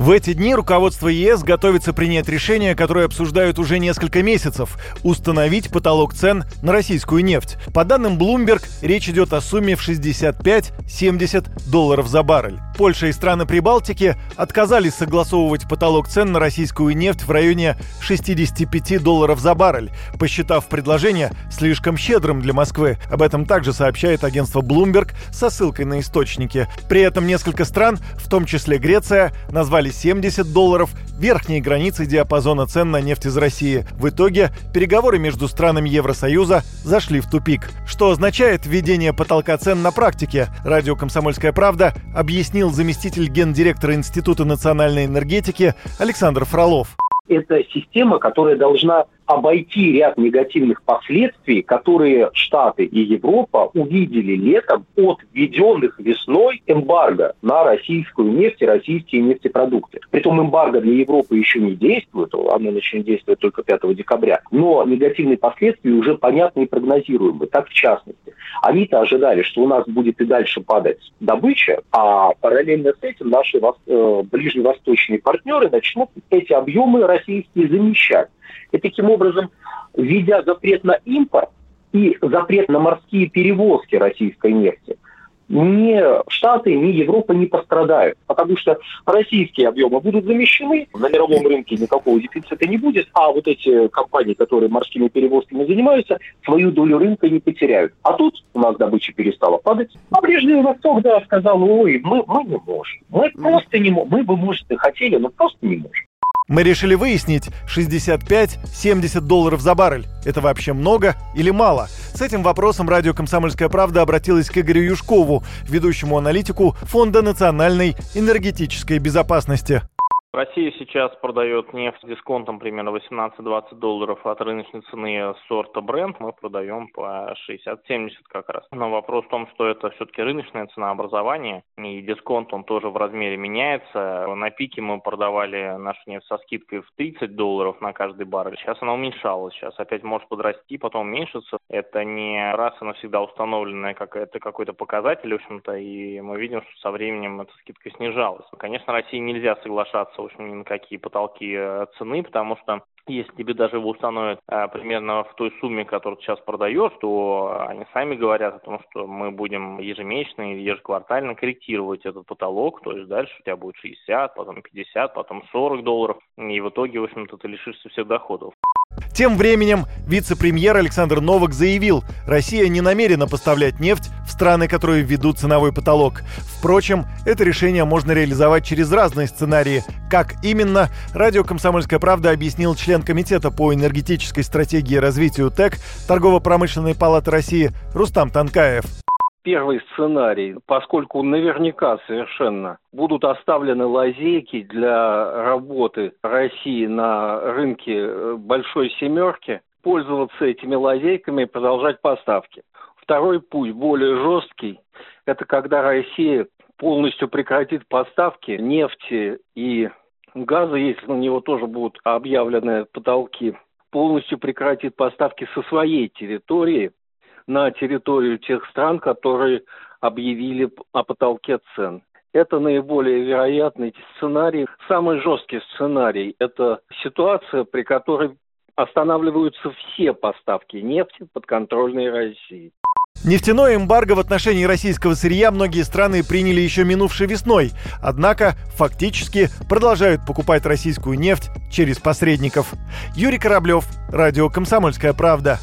В эти дни руководство ЕС готовится принять решение, которое обсуждают уже несколько месяцев – установить потолок цен на российскую нефть. По данным Bloomberg, речь идет о сумме в 65-70 долларов за баррель. Польша и страны Прибалтики отказались согласовывать потолок цен на российскую нефть в районе 65 долларов за баррель, посчитав предложение слишком щедрым для Москвы. Об этом также сообщает агентство Bloomberg со ссылкой на источники. При этом несколько стран, в том числе Греция, назвали 70 долларов верхней границей диапазона цен на нефть из России. В итоге переговоры между странами Евросоюза зашли в тупик. Что означает введение потолка цен на практике? Радио «Комсомольская правда» объяснил заместитель гендиректора Института национальной энергетики Александр Фролов. Это система, которая должна обойти ряд негативных последствий, которые Штаты и Европа увидели летом от введенных весной эмбарго на российскую нефть и российские нефтепродукты. Притом эмбарго для Европы еще не действует, оно начнет действовать только 5 декабря, но негативные последствия уже понятны и прогнозируемы. Так, в частности, они-то ожидали, что у нас будет и дальше падать добыча, а параллельно с этим наши э, ближневосточные партнеры начнут эти объемы российские замещать. И таким образом, введя запрет на импорт и запрет на морские перевозки российской нефти, ни Штаты, ни Европа не пострадают, потому что российские объемы будут замещены, на мировом рынке никакого дефицита не будет, а вот эти компании, которые морскими перевозками занимаются, свою долю рынка не потеряют. А тут у нас добыча перестала падать. А Ближний Восток, да, сказал, ой, мы, мы не можем. Мы просто не можем. Мы бы, может, и хотели, но просто не можем. Мы решили выяснить, 65-70 долларов за баррель – это вообще много или мало? С этим вопросом радио «Комсомольская правда» обратилась к Игорю Юшкову, ведущему аналитику Фонда национальной энергетической безопасности. Россия сейчас продает нефть с дисконтом примерно 18-20 долларов от рыночной цены сорта бренд. Мы продаем по 60-70 как раз. Но вопрос в том, что это все-таки рыночная цена образования, и дисконт он тоже в размере меняется. На пике мы продавали нашу нефть со скидкой в 30 долларов на каждый баррель. Сейчас она уменьшалась. Сейчас опять может подрасти, потом уменьшиться. Это не раз и навсегда установленная как это какой-то показатель, в общем-то, и мы видим, что со временем эта скидка снижалась. Конечно, России нельзя соглашаться в общем, ни на какие потолки э, цены, потому что если тебе даже его установят а, примерно в той сумме, которую ты сейчас продаешь, то они сами говорят о том, что мы будем ежемесячно или ежеквартально корректировать этот потолок, то есть дальше у тебя будет 60, потом 50, потом 40 долларов, и в итоге, в общем-то, ты лишишься всех доходов. Тем временем вице-премьер Александр Новак заявил, Россия не намерена поставлять нефть в страны, которые введут ценовой потолок. Впрочем, это решение можно реализовать через разные сценарии. Как именно, радио «Комсомольская правда» объяснил член Комитета по энергетической стратегии и развитию ТЭК Торгово-промышленной палаты России Рустам Танкаев. Первый сценарий, поскольку наверняка совершенно будут оставлены лазейки для работы России на рынке э, большой семерки, пользоваться этими лазейками и продолжать поставки. Второй путь, более жесткий, это когда Россия полностью прекратит поставки нефти и газа, если на него тоже будут объявлены потолки, полностью прекратит поставки со своей территории на территорию тех стран, которые объявили о потолке цен. Это наиболее вероятный сценарий. Самый жесткий сценарий – это ситуация, при которой останавливаются все поставки нефти подконтрольной России. Нефтяное эмбарго в отношении российского сырья многие страны приняли еще минувшей весной, однако фактически продолжают покупать российскую нефть через посредников. Юрий Кораблев, Радио «Комсомольская правда».